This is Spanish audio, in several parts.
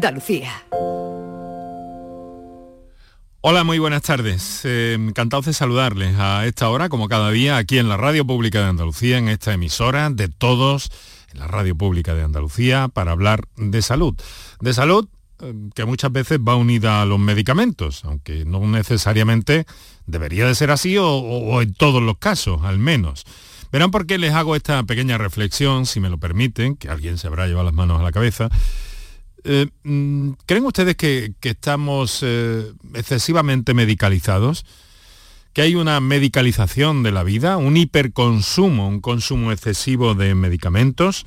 Andalucía. Hola, muy buenas tardes. Eh, encantados de saludarles a esta hora, como cada día, aquí en la Radio Pública de Andalucía, en esta emisora de todos, en la Radio Pública de Andalucía, para hablar de salud. De salud eh, que muchas veces va unida a los medicamentos, aunque no necesariamente debería de ser así o, o en todos los casos, al menos. Verán por qué les hago esta pequeña reflexión, si me lo permiten, que alguien se habrá llevado las manos a la cabeza. Eh, mm, ¿Creen ustedes que, estamos eh, excesivamente medicalizados? ¿Que hay una medicalización de la vida? ¿Un hiperconsumo, un consumo excesivo de medicamentos?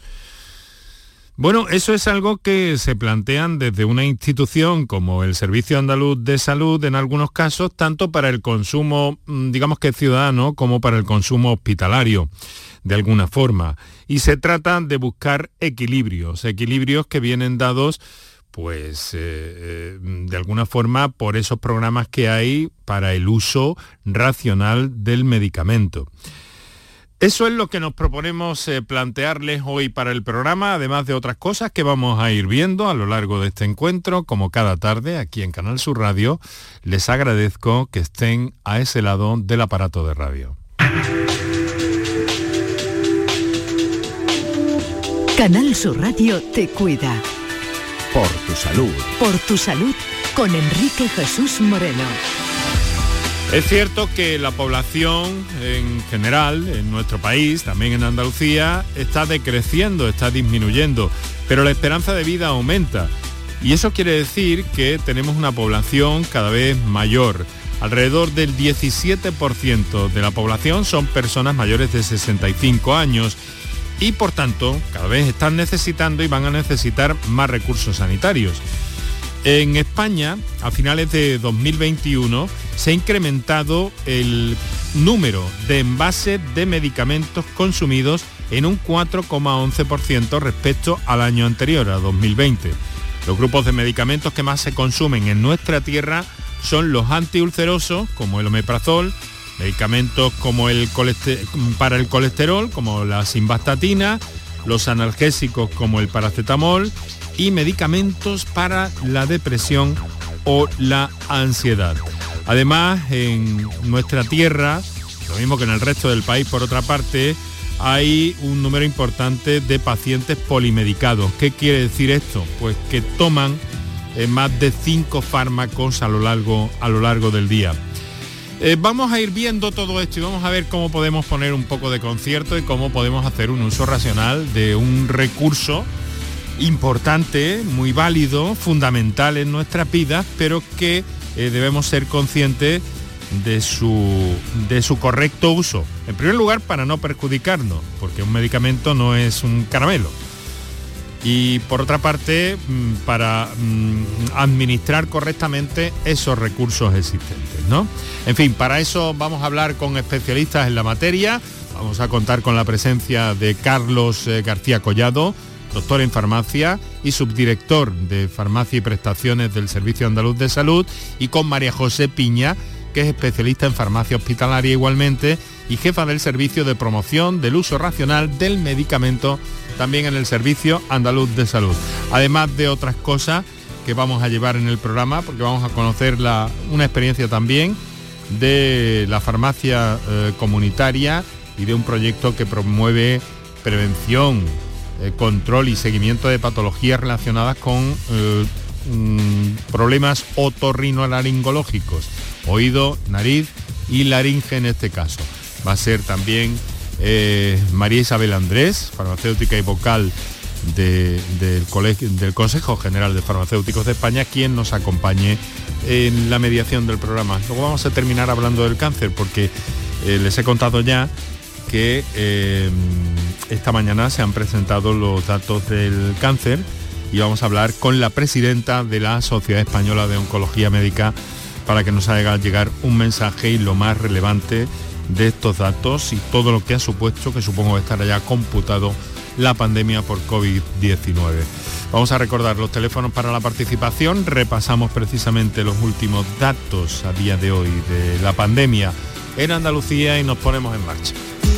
Bueno, eso es algo que se plantean desde una institución como el Servicio Andaluz de Salud en algunos casos, tanto para el consumo, mm, digamos que ciudadano, como para el consumo hospitalario de alguna forma. Y se trata de buscar equilibrios, equilibrios que vienen dados pues eh, eh, de alguna forma por esos programas que hay para el uso racional del medicamento. Eso es lo que nos proponemos eh, plantearles hoy para el programa, además de otras cosas que vamos a ir viendo a lo largo de este encuentro, como cada tarde aquí en Canal Sur Radio. Les agradezco que estén a ese lado del aparato de radio. Canal Sur Radio te cuida. Por tu salud. Por tu salud con Enrique Jesús Moreno. Es cierto que la población en general, en nuestro país, también en Andalucía, está decreciendo, está disminuyendo, pero la esperanza de vida aumenta. Y eso quiere decir que tenemos una población cada vez mayor. Alrededor del 17% de la población son personas mayores de 65 años y por tanto cada vez están necesitando y van a necesitar más recursos sanitarios. En España, a finales de 2021, se ha incrementado el número de envases de medicamentos consumidos en un 4,11% respecto al año anterior, a 2020. Los grupos de medicamentos que más se consumen en nuestra tierra son los antiulcerosos, como el omeprazol, Medicamentos como el para el colesterol, como la simvastatina, los analgésicos como el paracetamol y medicamentos para la depresión o la ansiedad. Además, en nuestra tierra, lo mismo que en el resto del país por otra parte, hay un número importante de pacientes polimedicados. ¿Qué quiere decir esto? Pues que toman eh, más de cinco fármacos a lo largo, a lo largo del día. Eh, vamos a ir viendo todo esto y vamos a ver cómo podemos poner un poco de concierto y cómo podemos hacer un uso racional de un recurso importante, muy válido, fundamental en nuestras vidas, pero que eh, debemos ser conscientes de su, de su correcto uso. En primer lugar, para no perjudicarnos, porque un medicamento no es un caramelo y por otra parte mm, para mm, administrar correctamente esos recursos existentes. ¿no? En fin, para eso vamos a hablar con especialistas en la materia, vamos a contar con la presencia de Carlos eh, García Collado, doctor en farmacia y subdirector de farmacia y prestaciones del Servicio Andaluz de Salud, y con María José Piña, que es especialista en farmacia hospitalaria igualmente y jefa del servicio de promoción del uso racional del medicamento también en el Servicio Andaluz de Salud. Además de otras cosas que vamos a llevar en el programa, porque vamos a conocer una experiencia también de la farmacia eh, comunitaria y de un proyecto que promueve prevención, eh, control y seguimiento de patologías relacionadas con eh, mm, problemas otorrinolaringológicos, oído, nariz y laringe en este caso. Va a ser también eh, María Isabel Andrés, farmacéutica y vocal del, del Consejo General de Farmacéuticos de España, quien nos acompañe en la mediación del programa. Luego vamos a terminar hablando del cáncer, porque eh, les he contado ya que eh, esta mañana se han presentado los datos del cáncer y vamos a hablar con la presidenta de la Sociedad Española de Oncología Médica para que nos haga llegar un mensaje y lo más relevante de estos datos y todo lo que ha supuesto, que supongo estará ya computado la pandemia por COVID-19. Vamos a recordar los teléfonos para la participación, repasamos precisamente los últimos datos a día de hoy de la pandemia en Andalucía y nos ponemos en marcha.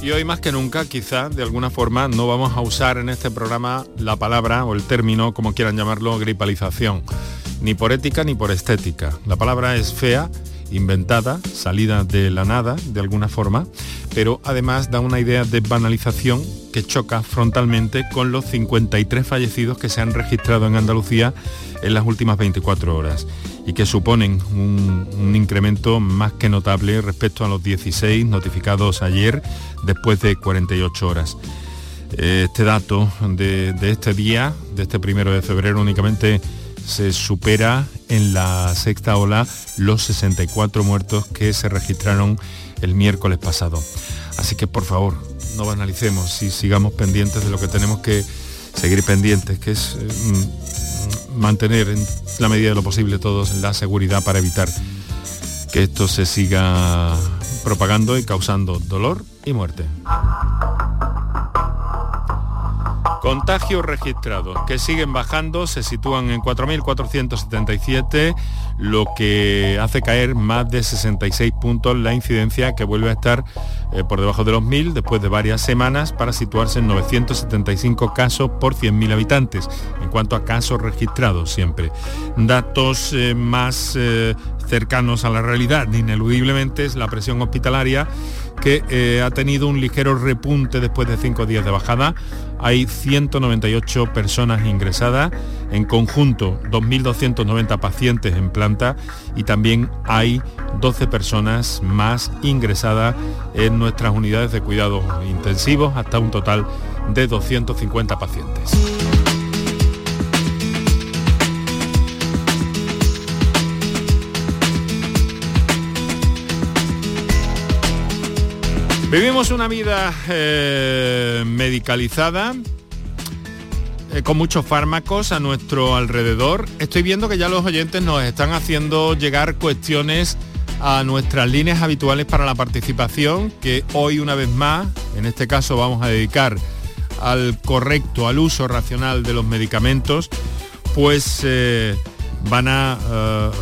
y hoy más que nunca, quizá, de alguna forma, no vamos a usar en este programa la palabra o el término, como quieran llamarlo, gripalización, ni por ética ni por estética. La palabra es fea, inventada, salida de la nada, de alguna forma, pero además da una idea de banalización que choca frontalmente con los 53 fallecidos que se han registrado en Andalucía en las últimas 24 horas y que suponen un, incremento más que notable respecto a los 16 notificados ayer después de 48 horas. Este dato de, este día, de este primero de febrero, únicamente se supera en la sexta ola los 64 muertos que se registraron el miércoles pasado. Así que por favor, no banalicemos y sigamos pendientes de lo que tenemos que seguir pendientes, que es mm, mantener en la medida de lo posible todos la seguridad para evitar que esto se siga propagando y causando dolor y muerte. Contagios registrados que siguen bajando, se sitúan en 4.477, lo que hace caer más de 66 puntos la incidencia que vuelve a estar eh, por debajo de los 1.000 después de varias semanas para situarse en 975 casos por 100.000 habitantes, en cuanto a casos registrados siempre. Datos eh, más eh, cercanos a la realidad, ineludiblemente, es la presión hospitalaria que ha tenido un ligero repunte después de cinco días de bajada hay 198 personas ingresadas, en conjunto 2.290 pacientes en planta y también hay 12 personas más ingresadas en nuestras unidades de cuidados intensivos, hasta un total de 250 pacientes. Vivimos una vida eh, medicalizada, eh, con muchos fármacos a nuestro alrededor. Estoy viendo que ya los oyentes nos están haciendo llegar cuestiones a nuestras líneas habituales para la participación, que hoy una vez más, en este caso vamos a dedicar al correcto, al uso racional de los medicamentos, pues eh, van a,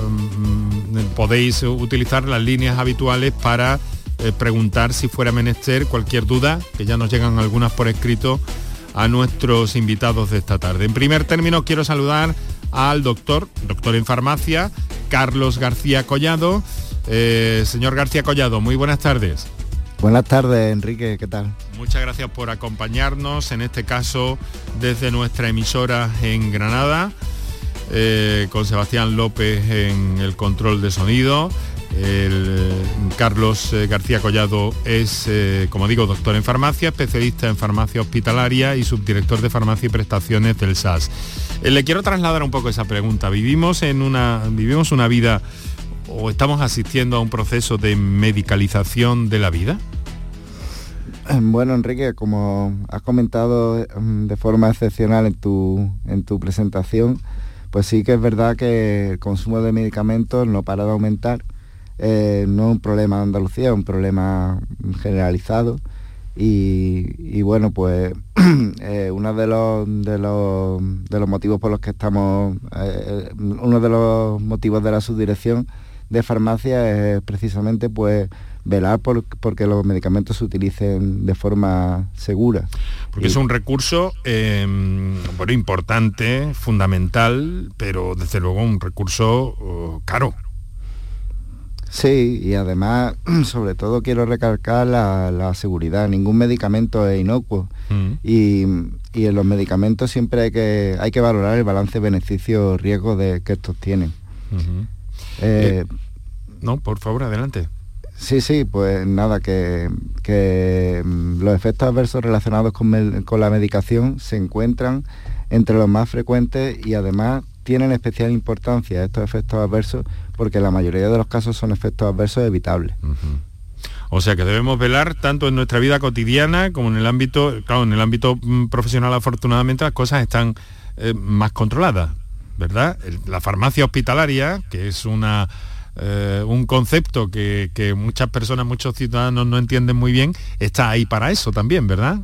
mm, podéis utilizar las líneas habituales para eh, preguntar si fuera menester cualquier duda, que ya nos llegan algunas por escrito, a nuestros invitados de esta tarde. En primer término quiero saludar al doctor, doctor en farmacia, Carlos García Collado. Eh, señor García Collado, muy buenas tardes. Buenas tardes, Enrique, ¿qué tal? Muchas gracias por acompañarnos, en este caso desde nuestra emisora en Granada, eh, con Sebastián López en el control de sonido. El, eh, Carlos eh, García Collado es, eh, como digo, doctor en farmacia, especialista en farmacia hospitalaria y subdirector de farmacia y prestaciones del SAS. le quiero trasladar un poco esa pregunta. ¿Vivimos, en una, ¿Vivimos una vida o estamos asistiendo a un proceso de medicalización de la vida? Bueno, Enrique, como has comentado de forma excepcional en tu, en tu presentación, pues sí que es verdad que el consumo de medicamentos no para de aumentar eh, no es un problema de Andalucía, es un problema generalizado. Y, bueno, pues eh, uno de los, de los, de, los, motivos por los que estamos, eh, uno de los motivos de la subdirección de farmacia es precisamente pues velar por porque los medicamentos se utilicen de forma segura. Porque es un recurso bueno, importante, fundamental, pero desde luego un recurso oh, caro. Sí, y además, sobre todo quiero recalcar la, seguridad. Ningún medicamento es inocuo. Mm. Y, en los medicamentos siempre hay que, hay que valorar el balance beneficio-riesgo de que estos tienen. Eh, no, por favor, adelante. Sí, sí, pues nada, que, mm, los efectos adversos relacionados con, con la medicación se encuentran entre los más frecuentes y además tienen especial importancia estos efectos adversos porque la mayoría de los casos son efectos adversos evitables. O sea que debemos velar tanto en nuestra vida cotidiana como en el ámbito, claro, en el ámbito mm, profesional afortunadamente las cosas están eh, más controladas, ¿verdad? La farmacia hospitalaria, que es una eh, un concepto que, que, muchas personas, muchos ciudadanos no entienden muy bien, está ahí para eso también, ¿verdad?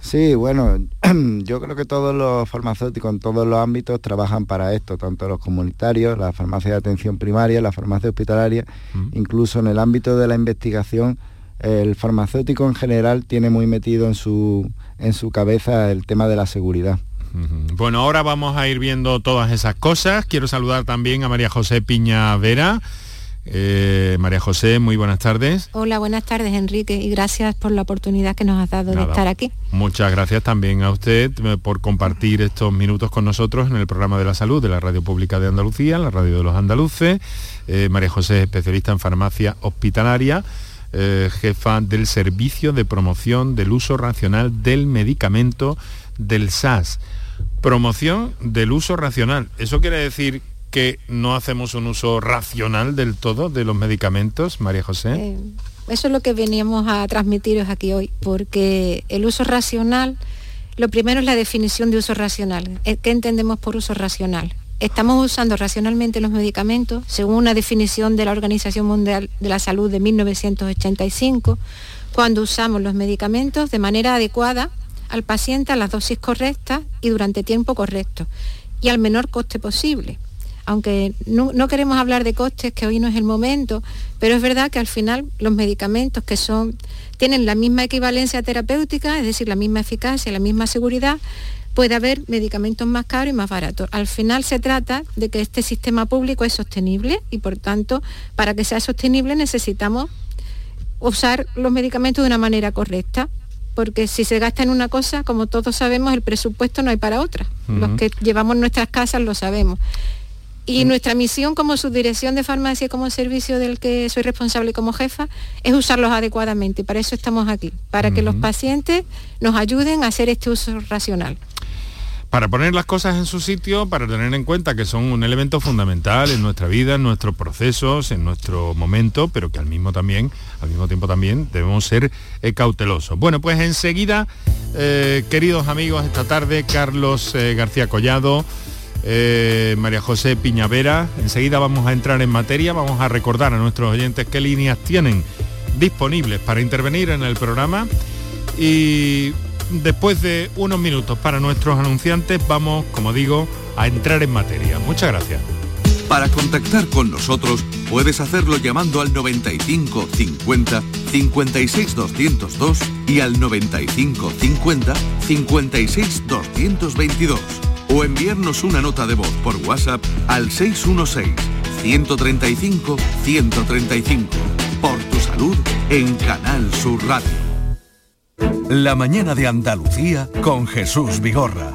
Sí, bueno, yo creo que todos los farmacéuticos en todos los ámbitos trabajan para esto, tanto los comunitarios, la farmacia de atención primaria, la farmacia hospitalaria, mm. incluso en el ámbito de la investigación, el farmacéutico en general tiene muy metido en su, en su cabeza el tema de la seguridad. Bueno, ahora vamos a ir viendo todas esas cosas. Quiero saludar también a María José Piña Vera eh, María José, muy buenas tardes. Hola, buenas tardes Enrique y gracias por la oportunidad que nos has dado de estar aquí. Muchas gracias también a usted eh, por compartir estos minutos con nosotros en el programa de la salud de la Radio Pública de Andalucía, la radio de los andaluces. Eh, María José es especialista en farmacia hospitalaria. jefa del Servicio de Promoción del Uso Racional del Medicamento del SAS. Promoción del uso racional. Eso quiere decir que no hacemos un uso racional del todo de los medicamentos, María José? Eh, eso es lo que veníamos a transmitiros aquí hoy, porque el uso racional, lo primero es la definición de uso racional. Eh, ¿Qué entendemos por uso racional? Estamos usando racionalmente los medicamentos, según una definición de la Organización Mundial de la Salud de 1985, cuando usamos los medicamentos de manera adecuada al paciente a las dosis correctas y durante tiempo correcto y al menor coste posible aunque no, queremos hablar de costes, que hoy no es el momento, pero es verdad que al final los medicamentos que son, tienen la misma equivalencia terapéutica, es decir, la misma eficacia, la misma seguridad, puede haber medicamentos más caros y más baratos. Al final se trata de que este sistema público es sostenible y por tanto, para que sea sostenible necesitamos usar los medicamentos de una manera correcta porque si se gasta en una cosa, como todos sabemos, el presupuesto no hay para otra. Los que llevamos nuestras casas lo sabemos. Y nuestra misión como subdirección de farmacia como servicio del que soy responsable como jefa es usarlos adecuadamente. Y para eso estamos aquí, para que los pacientes nos ayuden a hacer este uso racional para poner las cosas en su sitio, para tener en cuenta que son un elemento fundamental en nuestra vida, en nuestros procesos, en nuestro momento, pero que al mismo también, al mismo tiempo también debemos ser eh, cautelosos. Bueno, pues enseguida, eh, queridos amigos, esta tarde Carlos eh, García Collado, eh, María José Piñavera. Enseguida vamos a entrar en materia, vamos a recordar a nuestros oyentes qué líneas tienen disponibles para intervenir en el programa y después de unos minutos para nuestros anunciantes vamos, como digo, a entrar en materia. Muchas gracias. Para contactar con nosotros puedes hacerlo llamando al 95 50 56 202 y al 95 50 56 222 o enviarnos una nota de voz por WhatsApp al 616-135-135. Por tu salud en Canal Sur Radio. La mañana de Andalucía con Jesús Vigorra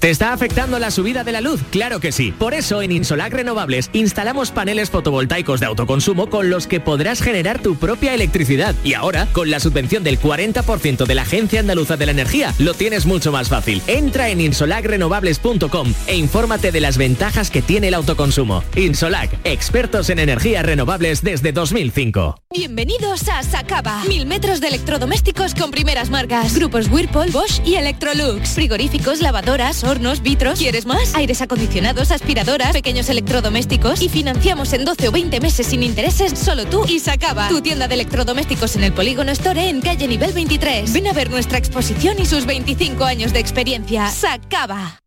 ¿Te está afectando la subida de la luz? Claro que sí. Por eso en Insolac Renovables instalamos paneles fotovoltaicos de autoconsumo con los que podrás generar tu propia electricidad. Y ahora, con la subvención del 40% de la Agencia Andaluza de la Energía, lo tienes mucho más fácil. Entra en insolacrenovables.com e infórmate de las ventajas que tiene el autoconsumo. Insolac, expertos en energías renovables desde 2005. Bienvenidos a Sacaba. Mil metros de electrodomésticos con primeras marcas. Grupos Whirlpool, Bosch y Electrolux. Frigoríficos, lavadoras, hornos, vitros. ¿Quieres más? Aires acondicionados, aspiradoras, pequeños electrodomésticos. Y financiamos en 12 o 20 meses sin intereses solo tú y Sacaba. Tu tienda de electrodomésticos en el Polígono Store en calle nivel 23. Ven a ver nuestra exposición y sus 25 años de experiencia. Sacaba.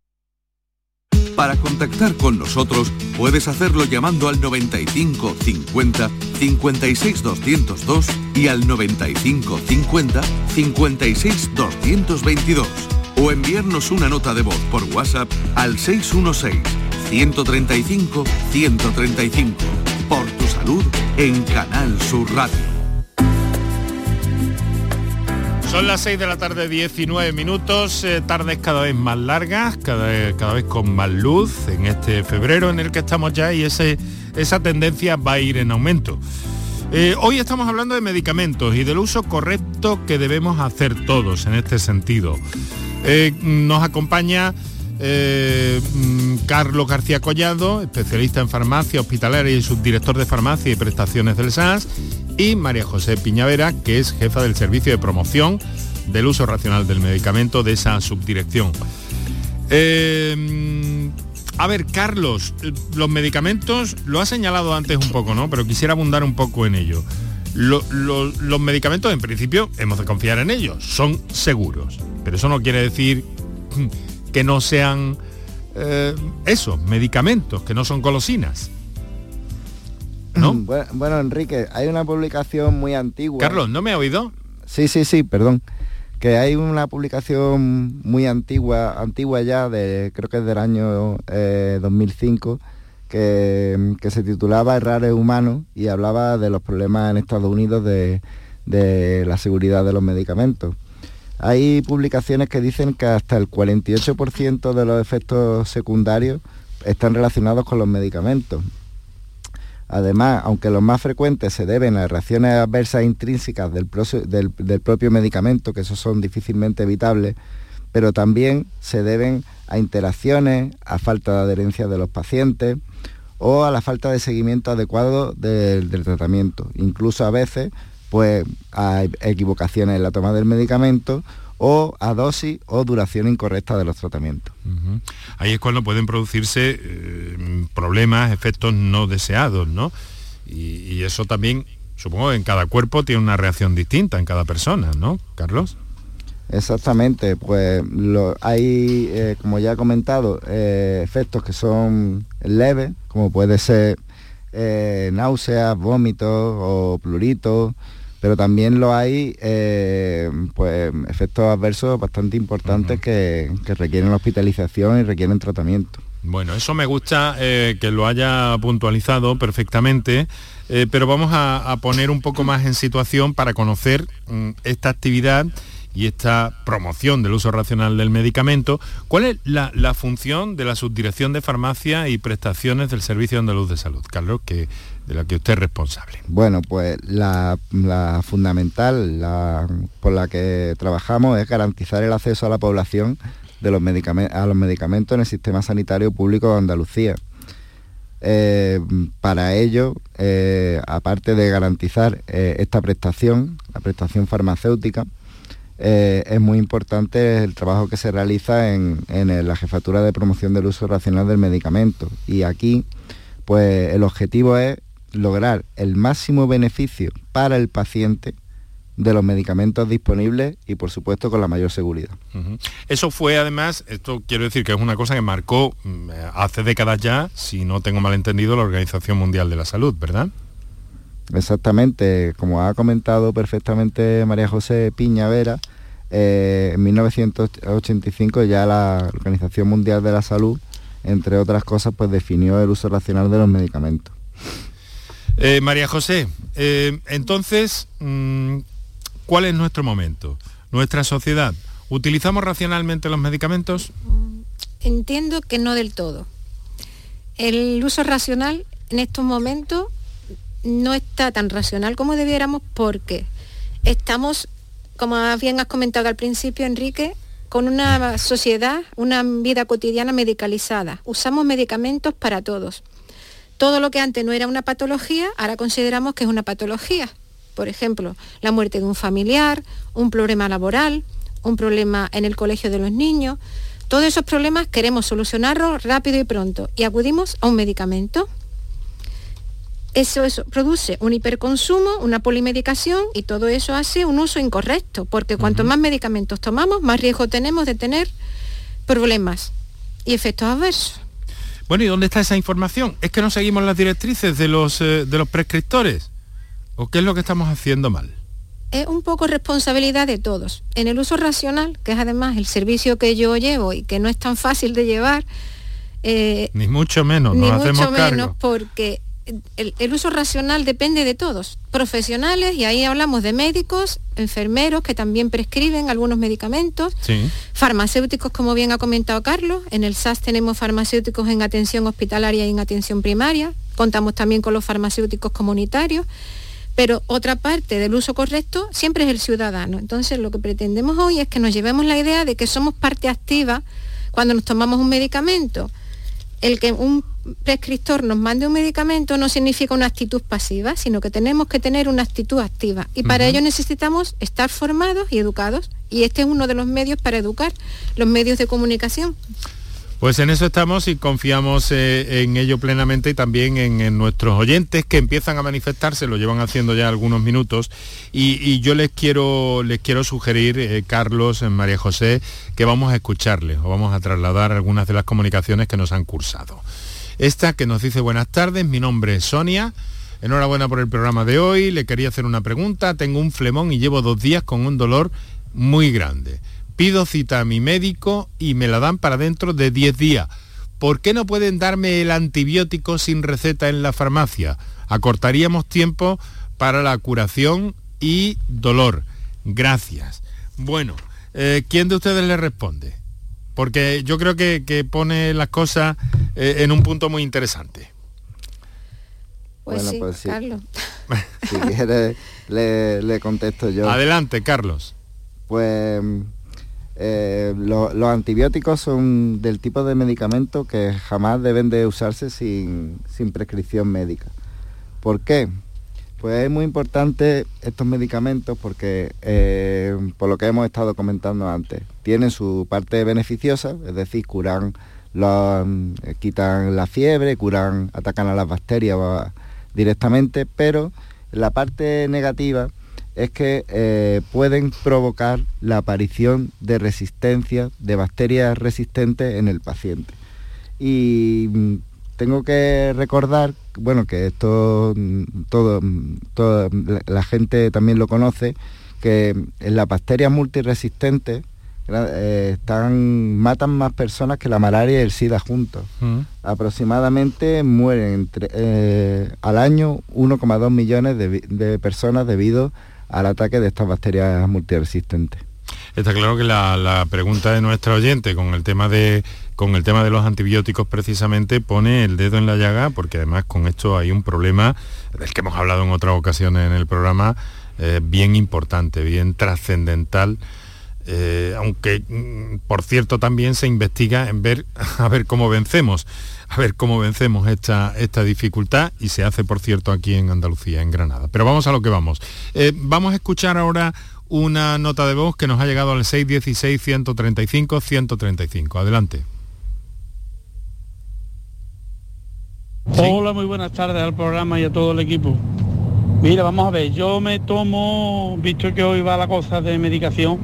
Para contactar con nosotros puedes hacerlo llamando al 95 50 56 202 y al 95 50 56 222 o enviarnos una nota de voz por WhatsApp al 616 135 135 por tu salud en Canal Sur Radio. Son las 6 de la tarde, 19 minutos, eh, tardes cada vez más largas, cada, cada vez con más luz en este febrero en el que estamos ya y ese, esa tendencia va a ir en aumento. Eh, hoy estamos hablando de medicamentos y del uso correcto que debemos hacer todos en este sentido. Eh, nos acompaña mm, Carlos García Collado, especialista en farmacia hospitalaria y subdirector de farmacia y prestaciones del SAS, y María José Piñavera, que es jefa del servicio de promoción del uso racional del medicamento de esa subdirección. Eh, a ver, Carlos, los medicamentos, lo ha señalado antes un poco, ¿no? Pero quisiera abundar un poco en ello. Los medicamentos, en principio, hemos de confiar en ellos, son seguros. Pero eso no quiere decir que no sean eh, esos medicamentos, que no son golosinas. ¿no? Bueno, Enrique, hay una publicación muy antigua. Carlos, ¿no me ha oído? Sí, sí, sí, perdón. Que hay una publicación muy antigua, antigua ya, de, creo que es del año 2005, que, se titulaba Errores Humanos y hablaba de los problemas en Estados Unidos de, de la seguridad de los medicamentos. Hay publicaciones que dicen que hasta el 48% de los efectos secundarios están relacionados con los medicamentos. Además, aunque los más frecuentes se deben a reacciones adversas intrínsecas del, propio medicamento, que esos son difícilmente evitables, pero también se deben a interacciones, a falta de adherencia de los pacientes o a la falta de seguimiento adecuado del, tratamiento. Incluso a veces, pues, a equivocaciones en la toma del medicamento o a dosis o duración incorrecta de los tratamientos. Ahí es cuando pueden producirse eh, problemas, efectos no deseados, ¿no? Y, eso también, supongo, en cada cuerpo tiene una reacción distinta en cada persona, ¿no, Carlos? Exactamente, pues hay, eh, como ya he comentado, eh, efectos que son leves, como puede ser náuseas, vómitos o pluritos, pero también lo hay eh, pues efectos adversos bastante importantes que, requieren hospitalización y requieren tratamiento. Bueno, eso me gusta eh, que lo haya puntualizado perfectamente, eh, pero vamos a, poner un poco más en situación para conocer mm, esta actividad y esta promoción del uso racional del medicamento. ¿Cuál es la, función de la Subdirección de Farmacia y Prestaciones del Servicio Andaluz de Salud, Carlos, que, de la que usted es responsable? Bueno, pues la, fundamental por la que trabajamos es garantizar el acceso a la población de los a los medicamentos en el sistema sanitario público de Andalucía. Eh, para ello, eh, aparte de garantizar eh, esta prestación, la prestación farmacéutica, eh, es muy importante el trabajo que se realiza en, la jefatura de promoción del uso racional del medicamento. Y aquí, pues el objetivo es lograr el máximo beneficio para el paciente de los medicamentos disponibles y por supuesto con la mayor seguridad. Eso fue además, esto quiero decir que es una cosa que marcó mm, hace décadas ya, si no tengo mal entendido, la Organización Mundial de la Salud, ¿verdad? Exactamente, como ha comentado perfectamente María José Piña Vera, eh, en 1985 ya la Organización Mundial de la Salud, entre otras cosas, pues definió el uso racional de los medicamentos. Eh, María José, eh, entonces, mm, ¿cuál es nuestro momento? ¿Nuestra sociedad? ¿Utilizamos racionalmente los medicamentos? Entiendo que no del todo. El uso racional en estos momentos no está tan racional como debiéramos porque estamos, como bien has comentado al principio, Enrique, con una sociedad, una vida cotidiana medicalizada. Usamos medicamentos para todos. Todo lo que antes no era una patología, ahora consideramos que es una patología. Por ejemplo, la muerte de un familiar, un problema laboral, un problema en el colegio de los niños. Todos esos problemas queremos solucionarlos rápido y pronto y acudimos a un medicamento eso, eso produce un hiperconsumo, una polimedicación y todo eso hace un uso incorrecto, porque cuanto más medicamentos tomamos, más riesgo tenemos de tener problemas y efectos adversos. Bueno, ¿y dónde está esa información? ¿Es que no seguimos las directrices de los, eh, de los prescriptores? ¿O qué es lo que estamos haciendo mal? Es un poco responsabilidad de todos. En el uso racional, que es además el servicio que yo llevo y que no es tan fácil de llevar, eh, ni mucho menos, ni mucho menos porque el, uso racional depende de todos, profesionales, y ahí hablamos de médicos, enfermeros que también prescriben algunos medicamentos, farmacéuticos, como bien ha comentado Carlos, en el SAS tenemos farmacéuticos en atención hospitalaria y en atención primaria, contamos también con los farmacéuticos comunitarios, pero otra parte del uso correcto siempre es el ciudadano. Entonces lo que pretendemos hoy es que nos llevemos la idea de que somos parte activa cuando nos tomamos un medicamento. El que un prescriptor nos mande un medicamento no significa una actitud pasiva, sino que tenemos que tener una actitud activa. Y para ello necesitamos estar formados y educados. Y este es uno de los medios para educar, los medios de comunicación. Pues en eso estamos y confiamos eh, en ello plenamente y también en, nuestros oyentes que empiezan a manifestarse, lo llevan haciendo ya algunos minutos y, yo les quiero, les quiero sugerir, eh, Carlos, eh, María José, que vamos a escucharles o vamos a trasladar algunas de las comunicaciones que nos han cursado. Esta que nos dice buenas tardes, mi nombre es Sonia. Enhorabuena por el programa de hoy. Le quería hacer una pregunta. Tengo un flemón y llevo dos días con un dolor muy grande. Pido cita a mi médico y me la dan para dentro de 10 días. ¿Por qué no pueden darme el antibiótico sin receta en la farmacia? Acortaríamos tiempo para la curación y dolor. Gracias. Bueno, eh, ¿quién de ustedes le responde? porque yo creo que, pone las cosas eh, en un punto muy interesante. Pues sí, pues Carlos. si quiere, le, contesto yo. Adelante, Carlos. Pues eh, los antibióticos son del tipo de medicamento que jamás deben de usarse sin, sin prescripción médica. ¿Por qué? Pues es muy importante estos medicamentos porque, eh, por lo que hemos estado comentando antes, tienen su parte beneficiosa, es decir, curan, eh, quitan la fiebre, curan, atacan a las bacterias directamente, pero la parte negativa es que eh, pueden provocar la aparición de resistencia, de bacterias resistentes en el paciente. Y mm, tengo que recordar, bueno, que esto todo, toda la gente también lo conoce, que en las bacterias multiresistentes eh, están, matan más personas que la malaria y el SIDA juntos. Mm. Aproximadamente mueren entre, eh, al año 1,2 millones de, de personas debido al ataque de estas bacterias multiresistentes. Está claro que la, pregunta de nuestra oyente con el tema de con el tema de los antibióticos precisamente pone el dedo en la llaga porque además con esto hay un problema del que hemos hablado en otras ocasiones en el programa eh, bien importante, bien trascendental. Eh, aunque mm, por cierto también se investiga en ver a ver cómo vencemos a ver cómo vencemos esta, esta dificultad y se hace por cierto aquí en Andalucía, en Granada. Pero vamos a lo que vamos. Eh, vamos a escuchar ahora una nota de voz que nos ha llegado al 616-135-135. Adelante. Hola, muy buenas tardes al programa y a todo el equipo. Mira, vamos a ver, yo me tomo, visto que hoy va la cosa de medicación,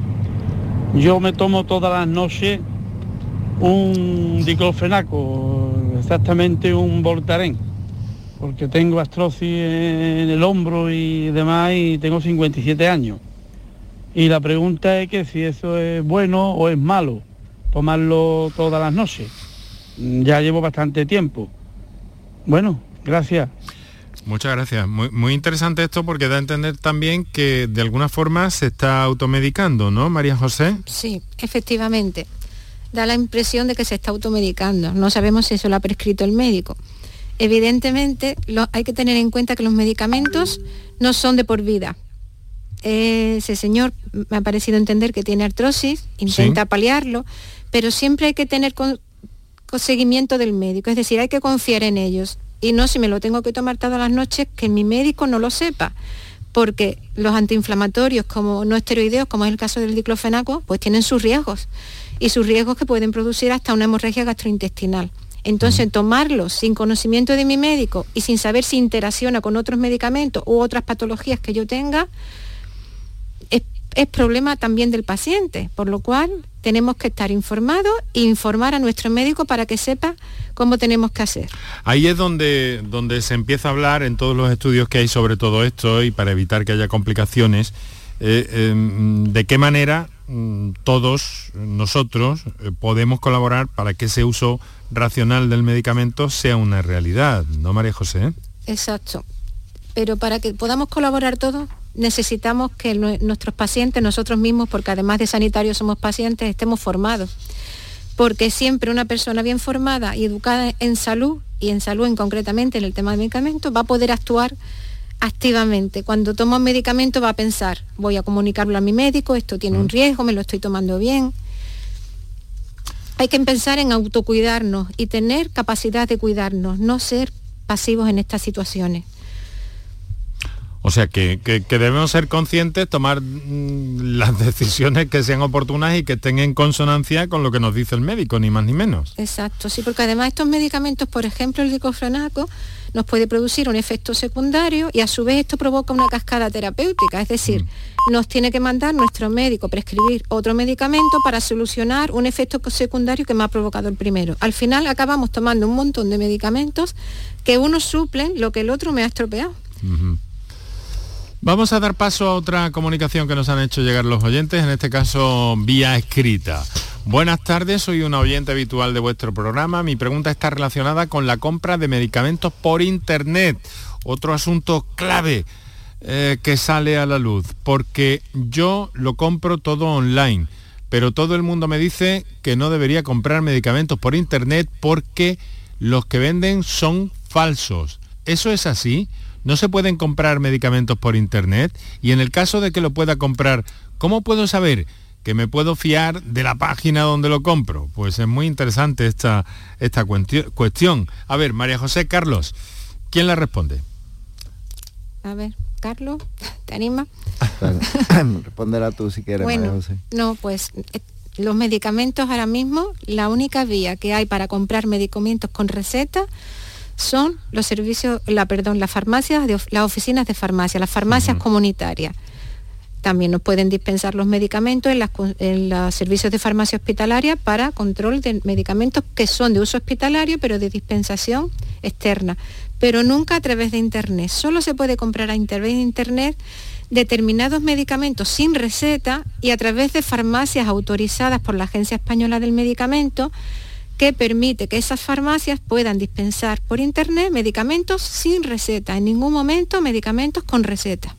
yo me tomo todas las noches un diclofenaco, exactamente un Voltaren, porque tengo astrosis en el hombro y demás y tengo 57 años. Y la pregunta es que si eso es bueno o es malo, tomarlo todas las noches. Ya llevo bastante tiempo. Bueno, gracias. Muchas gracias. Muy, interesante esto porque da a entender también que de alguna forma se está automedicando, ¿no, María José? Sí, efectivamente. Da la impresión de que se está automedicando. No sabemos si eso lo ha prescrito el médico. Evidentemente, hay que tener en cuenta que los medicamentos no son de por vida ese señor me ha parecido entender que tiene artrosis, intenta paliarlo, pero siempre hay que tener seguimiento del médico, es decir, hay que confiar en ellos. Y no si me lo tengo que tomar todas las noches, que mi médico no lo sepa, porque los antiinflamatorios como no esteroideos, como es el caso del diclofenaco, pues tienen sus riesgos, y sus riesgos que pueden producir hasta una hemorragia gastrointestinal. Entonces, tomarlos sin conocimiento de mi médico y sin saber si interacciona con otros medicamentos u otras patologías que yo tenga, es problema también del paciente, por lo cual tenemos que estar informados e informar a nuestro médico para que sepa cómo tenemos que hacer. Ahí es donde, donde se empieza a hablar en todos los estudios que hay sobre todo esto y para evitar que haya complicaciones, eh, em, de qué manera mm, todos nosotros eh, podemos colaborar para que ese uso racional del medicamento sea una realidad, ¿no, María José? Exacto. Pero para que podamos colaborar todos, necesitamos que nuestros pacientes, nosotros mismos, porque además de sanitarios somos pacientes, estemos formados. Porque siempre una persona bien formada y educada en salud, y en salud en concretamente en el tema de medicamentos, va a poder actuar activamente. Cuando toma un medicamento va a pensar, voy a comunicarlo a mi médico, esto tiene un riesgo, me lo estoy tomando bien. Hay que pensar en autocuidarnos y tener capacidad de cuidarnos, no ser pasivos en estas situaciones. O sea que, debemos ser conscientes, tomar mm, las decisiones que sean oportunas y que estén en consonancia con lo que nos dice el médico, ni más ni menos. Exacto, sí, porque además estos medicamentos, por ejemplo el diclofenaco, nos puede producir un efecto secundario y a su vez esto provoca una cascada terapéutica, es decir, mm. nos tiene que mandar nuestro médico prescribir otro medicamento para solucionar un efecto secundario que me ha provocado el primero. Al final acabamos tomando un montón de medicamentos que uno suplen lo que el otro me ha estropeado. Vamos a dar paso a otra comunicación que nos han hecho llegar los oyentes, en este caso vía escrita. Buenas tardes, soy una oyente habitual de vuestro programa. Mi pregunta está relacionada con la compra de medicamentos por Internet. Otro asunto clave eh, que sale a la luz, porque yo lo compro todo online, pero todo el mundo me dice que no debería comprar medicamentos por Internet porque los que venden son falsos. ¿Eso es así? ¿No se pueden comprar medicamentos por Internet? Y en el caso de que lo pueda comprar, ¿cómo puedo saber que me puedo fiar de la página donde lo compro? Pues es muy interesante esta, esta cuestión. A ver, María José Carlos, ¿quién la responde? A ver, Carlos, ¿te anima? Responderá tú si quieres, María José. No, pues eh, los medicamentos ahora mismo, la única vía que hay para comprar medicamentos con receta son los servicios, la, perdón, las farmacias, las oficinas de farmacia, las farmacias comunitarias. También nos pueden dispensar los medicamentos en, los servicios de farmacia hospitalaria para control de medicamentos que son de uso hospitalario, pero de dispensación externa. Pero nunca a través de Internet. Solo se puede comprar a través de Internet determinados medicamentos sin receta y a través de farmacias autorizadas por la Agencia Española del Medicamento que permite que esas farmacias puedan dispensar por internet medicamentos sin receta, en ningún momento medicamentos con receta.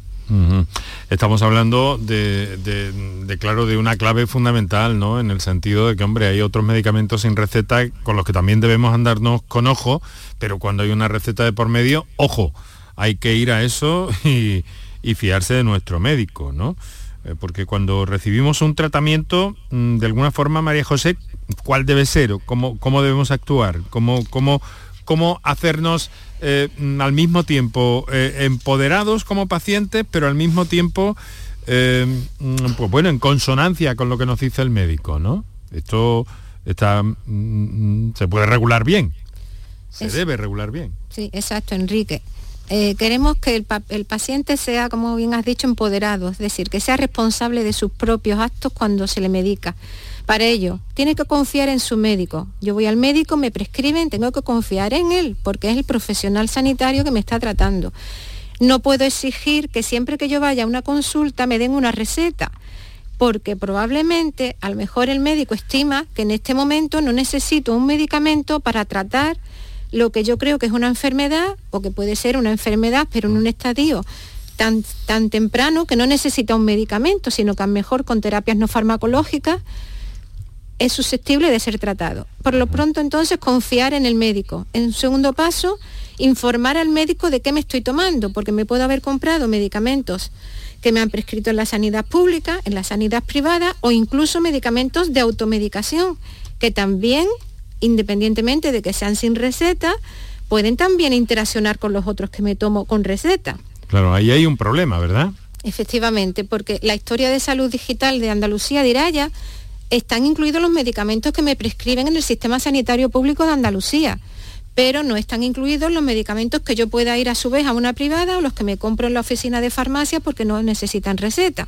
Estamos hablando de, claro, de una clave fundamental, ¿no? En el sentido de que, hombre, hay otros medicamentos sin receta con los que también debemos andarnos con ojo, pero cuando hay una receta de por medio, ojo, hay que ir a eso y, y fiarse de nuestro médico, ¿no? Eh, porque cuando recibimos un tratamiento, mm, de alguna forma, María José, ¿cuál debe ser? ¿Cómo, cómo debemos actuar? ¿Cómo, cómo, cómo hacernos eh, mm, al mismo tiempo eh, empoderados como pacientes, pero al mismo tiempo, mm, pues bueno, en consonancia con lo que nos dice el médico, ¿no? Esto está, se puede regular bien, se debe regular bien. Sí, exacto, Enrique. Eh, queremos que el, paciente sea, como bien has dicho, empoderado, es decir, que sea responsable de sus propios actos cuando se le medica. Para ello, tiene que confiar en su médico. Yo voy al médico, me prescriben, tengo que confiar en él, porque es el profesional sanitario que me está tratando. No puedo exigir que siempre que yo vaya a una consulta me den una receta, porque probablemente a lo mejor el médico estima que en este momento no necesito un medicamento para tratar lo que yo creo que es una enfermedad o que puede ser una enfermedad, pero en un estadio tan, tan temprano que no necesita un medicamento, sino que a lo mejor con terapias no farmacológicas es susceptible de ser tratado. Por lo pronto entonces confiar en el médico. En segundo paso, informar al médico de qué me estoy tomando, porque me puedo haber comprado medicamentos que me han prescrito en la sanidad pública, en la sanidad privada o incluso medicamentos de automedicación, que también independientemente de que sean sin receta, pueden también interaccionar con los otros que me tomo con receta. Claro, ahí hay un problema, ¿verdad? Efectivamente, porque la historia de salud digital de Andalucía de Iraya están incluidos los medicamentos que me prescriben en el sistema sanitario público de Andalucía, pero no están incluidos los medicamentos que yo pueda ir a su vez a una privada o los que me compro en la oficina de farmacia porque no necesitan receta.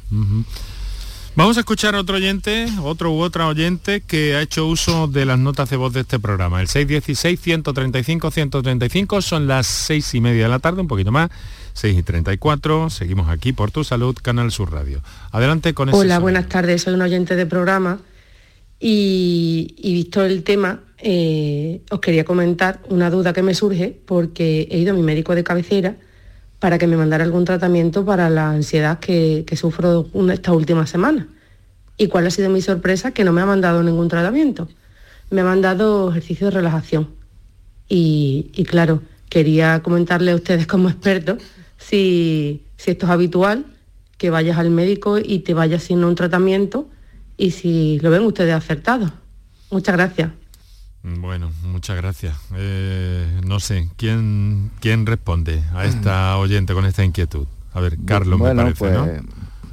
Vamos a escuchar a otro oyente, otro u otra oyente que ha hecho uso de las notas de voz de este programa. El 616-135-135 son las seis y media de la tarde, un poquito más, 6 y 34. Seguimos aquí por Tu Salud, Canal Sur Radio. Adelante con eso. Hola, buenas tardes, soy un oyente de programa y, visto el tema, eh, os quería comentar una duda que me surge porque he ido a mi médico de cabecera para que me mandara algún tratamiento para la ansiedad que, sufro esta última semana. ¿Y cuál ha sido mi sorpresa? Que no me ha mandado ningún tratamiento. Me ha mandado ejercicio de relajación. Y, claro, quería comentarle a ustedes como expertos si, si esto es habitual, que vayas al médico y te vayas haciendo un tratamiento y si lo ven ustedes acertado. Muchas gracias. Bueno, muchas gracias. Eh, no sé, ¿quién, ¿quién responde a esta oyente con esta inquietud? A ver, Carlos, me parece, pues,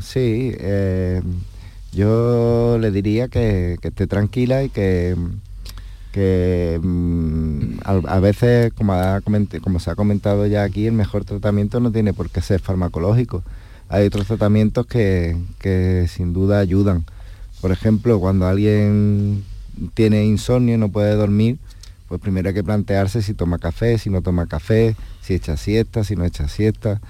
Sí, eh, yo le diría que, esté tranquila y que, que mm, a, veces, como, como se ha comentado ya aquí, el mejor tratamiento no tiene por qué ser farmacológico. Hay otros tratamientos que, que sin duda ayudan. Por ejemplo, cuando alguien tiene insomnio no puede dormir, pues primero hay que plantearse si toma café, si no toma café, si echa siesta, si no echa siesta,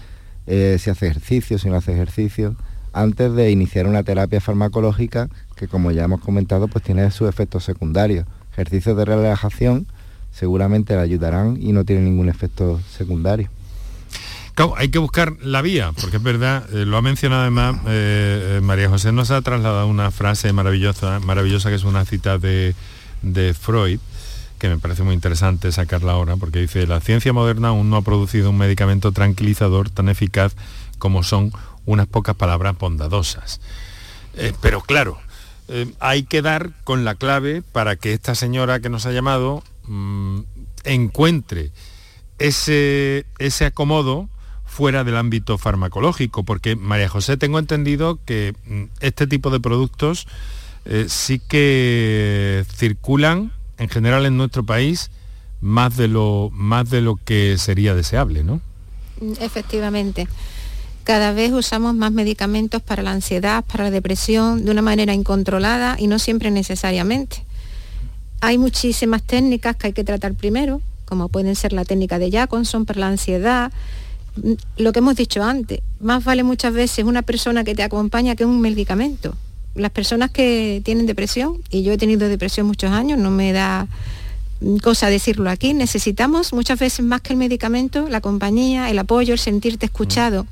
eh, si hace ejercicio, si no hace ejercicio, antes de iniciar una terapia farmacológica que como ya hemos comentado pues tiene sus efectos secundarios. Ejercicios de relajación seguramente le ayudarán y no tiene ningún efecto secundario. Hay que buscar la vía, porque es verdad, eh, lo ha mencionado además eh, María José, nos ha trasladado una frase maravillosa, maravillosa que es una cita de, de Freud, que me parece muy interesante sacarla ahora, porque dice, la ciencia moderna aún no ha producido un medicamento tranquilizador tan eficaz como son unas pocas palabras bondadosas. Eh, pero claro, eh, hay que dar con la clave para que esta señora que nos ha llamado mm, encuentre ese, ese acomodo fuera del ámbito farmacológico, porque María José tengo entendido que mm, este tipo de productos eh, sí que circulan en general en nuestro país más de lo, más de lo que sería deseable, ¿no? Efectivamente cada vez usamos más medicamentos para la ansiedad, para la depresión, de una manera incontrolada y no siempre necesariamente. Hay muchísimas técnicas que hay que tratar primero, como pueden ser la técnica de Jacobson para la ansiedad, lo que hemos dicho antes, más vale muchas veces una persona que te acompaña que un medicamento. Las personas que tienen depresión, y yo he tenido depresión muchos años, no me da cosa decirlo aquí, necesitamos muchas veces más que el medicamento, la compañía, el apoyo, el sentirte escuchado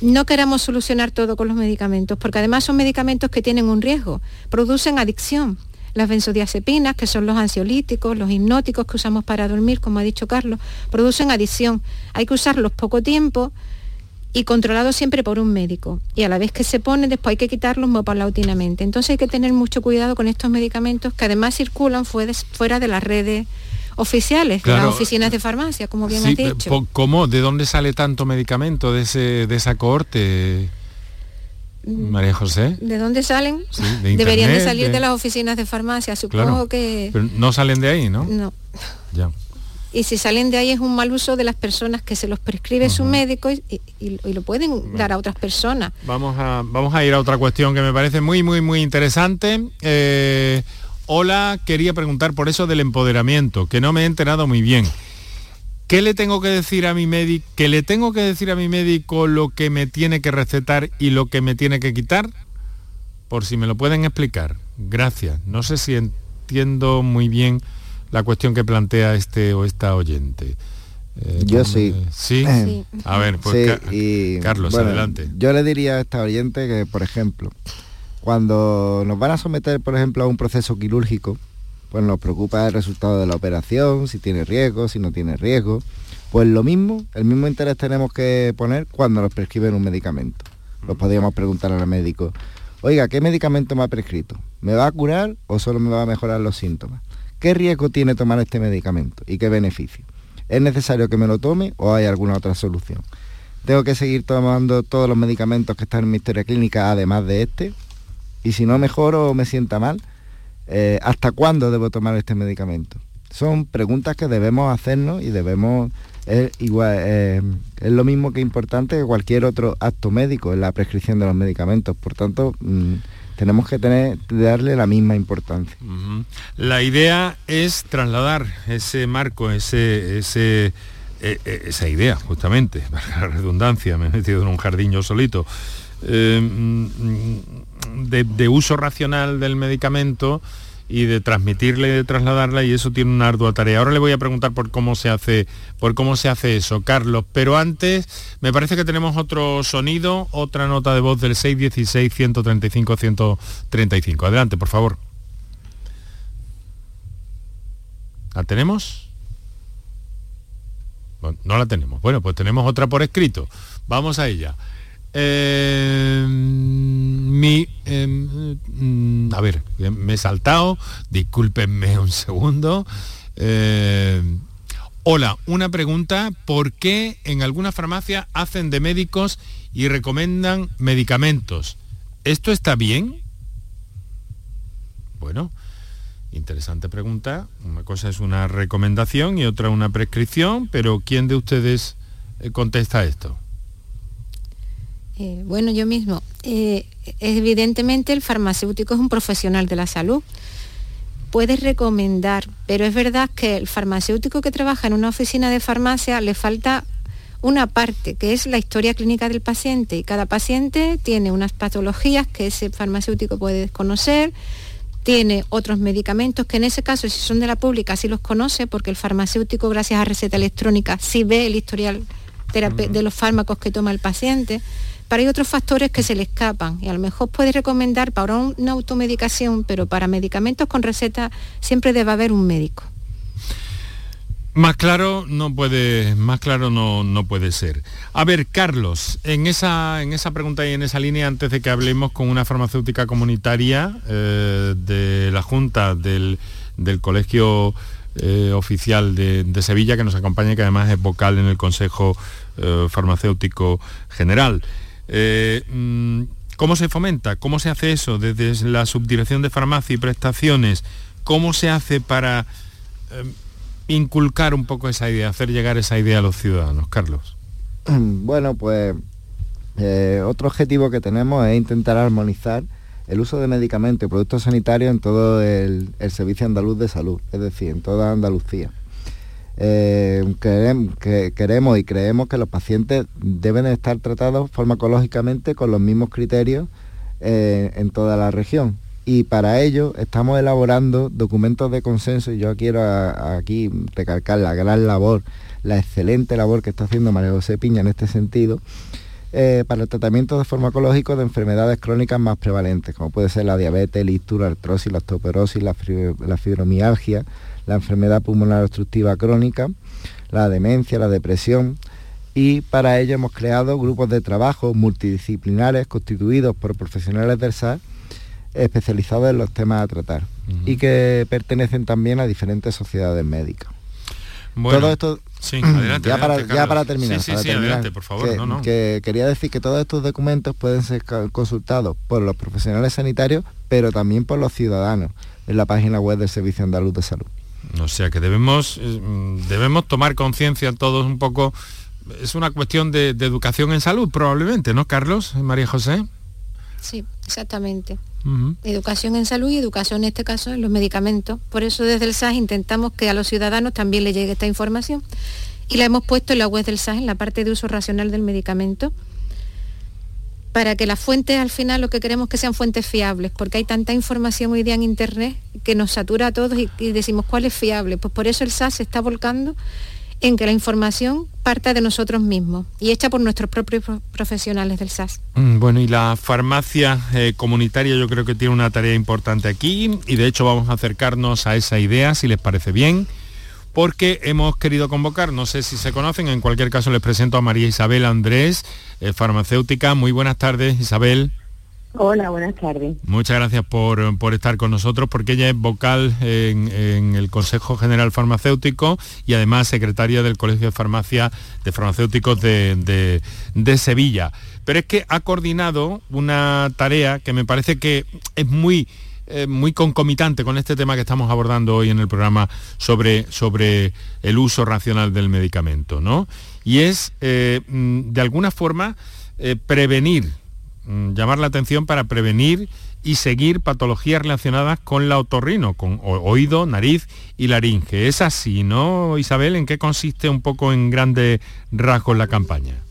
no queramos solucionar todo con los medicamentos, porque además son medicamentos que tienen un riesgo, producen adicción. Las benzodiazepinas, que son los ansiolíticos, los hipnóticos que usamos para dormir, como ha dicho Carlos, producen adicción. Hay que usarlos poco tiempo y controlados siempre por un médico. Y a la vez que se ponen, después hay que quitarlos muy paulatinamente. Entonces hay que tener mucho cuidado con estos medicamentos que además circulan fuera de las redes oficiales, de las oficinas de farmacia, como bien has dicho. ¿Cómo? ¿De dónde sale tanto medicamento de, ese, de esa cohorte? Mm. María José. ¿De dónde salen? Deberían de salir de... las oficinas de farmacia, supongo que... no salen de ahí, ¿no? No. Ya. Y si salen de ahí es un mal uso de las personas que se los prescribe su médico y, lo pueden dar a otras personas. Vamos a, vamos a ir a otra cuestión que me parece muy, muy, muy interesante. Eh, Hola, quería preguntar por eso del empoderamiento, que no me he enterado muy bien. ¿Qué le tengo que decir a mi médico? ¿Que le tengo que decir a mi médico lo que me tiene que recetar y lo que me tiene que quitar? Por si me lo pueden explicar. Gracias. No sé si entiendo muy bien la cuestión que plantea este o esta oyente. Eh, yo sí. sí. A ver, pues Carlos, adelante. Yo le diría a esta oyente que, por ejemplo, cuando nos van a someter, por ejemplo, a un proceso quirúrgico, pues nos preocupa el resultado de la operación, si tiene riesgo, si no tiene riesgo. Pues lo mismo, el mismo interés tenemos que poner cuando nos prescriben un medicamento. Nos podríamos preguntar al médico, oiga, ¿qué medicamento me ha prescrito? ¿Me va a curar o solo me va a mejorar los síntomas? ¿Qué riesgo tiene tomar este medicamento y qué beneficio? ¿Es necesario que me lo tome o hay alguna otra solución? ¿Tengo que seguir tomando todos los medicamentos que están en mi historia clínica además de este? y si no mejoro o me sienta mal, eh, ¿hasta cuándo debo tomar este medicamento? Son preguntas que debemos hacernos y debemos, igual, eh, es lo mismo que importante que cualquier otro acto médico en la prescripción de los medicamentos. Por tanto, mm, tenemos que tener, darle la misma importancia. La idea es trasladar ese marco, ese, ese esa idea, justamente, para la redundancia, me he metido en un jardín solito, eh, de, uso racional del medicamento y de transmitirla y de trasladarla y eso tiene una ardua tarea. Ahora le voy a preguntar por cómo se hace, por cómo se hace eso, Carlos. Pero antes me parece que tenemos otro sonido, otra nota de voz del 616 135 135. Adelante, por favor. ¿La tenemos? no la tenemos. Bueno, pues tenemos otra por escrito. Vamos a ella. Eh, mi, em, mm, a ver, me he saltado, discúlpenme un segundo. Hola, una pregunta, ¿por qué en algunas farmacias hacen de médicos y recomiendan medicamentos? ¿Esto está bien? Bueno, interesante pregunta. Una cosa es una recomendación y otra una prescripción, pero ¿quién de ustedes eh, contesta esto? Eh, bueno, yo mismo. Eh, evidentemente el farmacéutico es un profesional de la salud. Puede recomendar, pero es verdad que el farmacéutico que trabaja en una oficina de farmacia le falta una parte, que es la historia clínica del paciente. Y cada paciente tiene unas patologías que ese farmacéutico puede desconocer, tiene otros medicamentos que en ese caso, si son de la pública, sí los conoce, porque el farmacéutico, gracias a receta electrónica, sí ve el historial de los fármacos que toma el paciente pero hay otros factores que se le escapan y a lo mejor puede recomendar para una automedicación, pero para medicamentos con receta siempre debe haber un médico. Más claro no puede, más claro no, no, puede ser. A ver, Carlos, en esa, en esa pregunta y en esa línea, antes de que hablemos con una farmacéutica comunitaria eh, de la Junta del, Colegio eh, Oficial de, Sevilla, que nos acompaña y que además es vocal en el Consejo eh, Farmacéutico General. Eh, mm, ¿Cómo se fomenta? ¿Cómo se hace eso desde la subdirección de farmacia y prestaciones? ¿Cómo se hace para em, inculcar un poco esa idea, hacer llegar esa idea a los ciudadanos? Carlos. Bueno, pues eh, otro objetivo que tenemos es intentar armonizar el uso de medicamentos y productos sanitarios en todo el Servicio Andaluz de Salud, es decir, en toda Andalucía. Eh, queremos, y creemos que los pacientes deben estar tratados farmacológicamente con los mismos criterios eh, en toda la región. Y para ello estamos elaborando documentos de consenso y yo quiero aquí recalcar la gran labor, la excelente labor que está haciendo María José Piña en este sentido, eh, para el tratamiento de farmacológicos de enfermedades crónicas más prevalentes, como puede ser la diabetes, el ictus, artrosis, la osteoporosis, la fibromialgia, la enfermedad pulmonar obstructiva crónica, la demencia, la depresión y para ello hemos creado grupos de trabajo multidisciplinares constituidos por profesionales del SAR especializados en los temas a tratar y que pertenecen también a diferentes sociedades médicas. todo esto, ya, para, terminar, por favor. que quería decir que todos estos documentos pueden ser consultados por los profesionales sanitarios, pero también por los ciudadanos en la página web del Servicio Andaluz de Salud. O sea que debemos, eh, debemos tomar conciencia todos un poco, es una cuestión de, educación en salud probablemente, ¿no, Carlos, María José? Sí, exactamente. Educación en salud y educación en este caso en los medicamentos. Por eso desde el SAS intentamos que a los ciudadanos también les llegue esta información y la hemos puesto en la web del SAS, en la parte de uso racional del medicamento para que las fuentes al final lo que queremos que sean fuentes fiables, porque hay tanta información hoy día en Internet que nos satura a todos y, decimos cuál es fiable. Pues por eso el SAS se está volcando en que la información parta de nosotros mismos y hecha por nuestros propios profesionales del SAS. Mm, bueno, y la farmacia eh, comunitaria yo creo que tiene una tarea importante aquí y de hecho vamos a acercarnos a esa idea, si les parece bien porque hemos querido convocar, no sé si se conocen, en cualquier caso les presento a María Isabel Andrés, eh, farmacéutica. Muy buenas tardes, Isabel. Hola, buenas tardes. Muchas gracias por, estar con nosotros, porque ella es vocal en, el Consejo General Farmacéutico y además secretaria del Colegio de Farmacia de Farmacéuticos de, de Sevilla. Pero es que ha coordinado una tarea que me parece que es muy eh, muy concomitante con este tema que estamos abordando hoy en el programa sobre, sobre el uso racional del medicamento, ¿no? Y es, eh, mm, de alguna forma, eh, prevenir, mm, llamar la atención para prevenir y seguir patologías relacionadas con la otorrino, con oído, nariz y laringe. Es así, ¿no, Isabel? ¿En qué consiste un poco en grandes rasgos la campaña?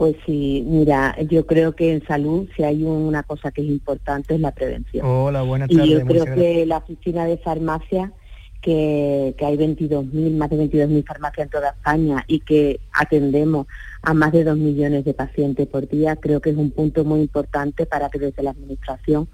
Pues sí, mira, yo creo que en salud si hay una cosa que es importante es la prevención. Hola, buenas Y tardes. yo creo que la oficina de farmacia, que, que hay 22.000, más de 22.000 farmacias en toda España y que atendemos a más de 2 millones de pacientes por día, creo que es un punto muy importante para que desde la Administración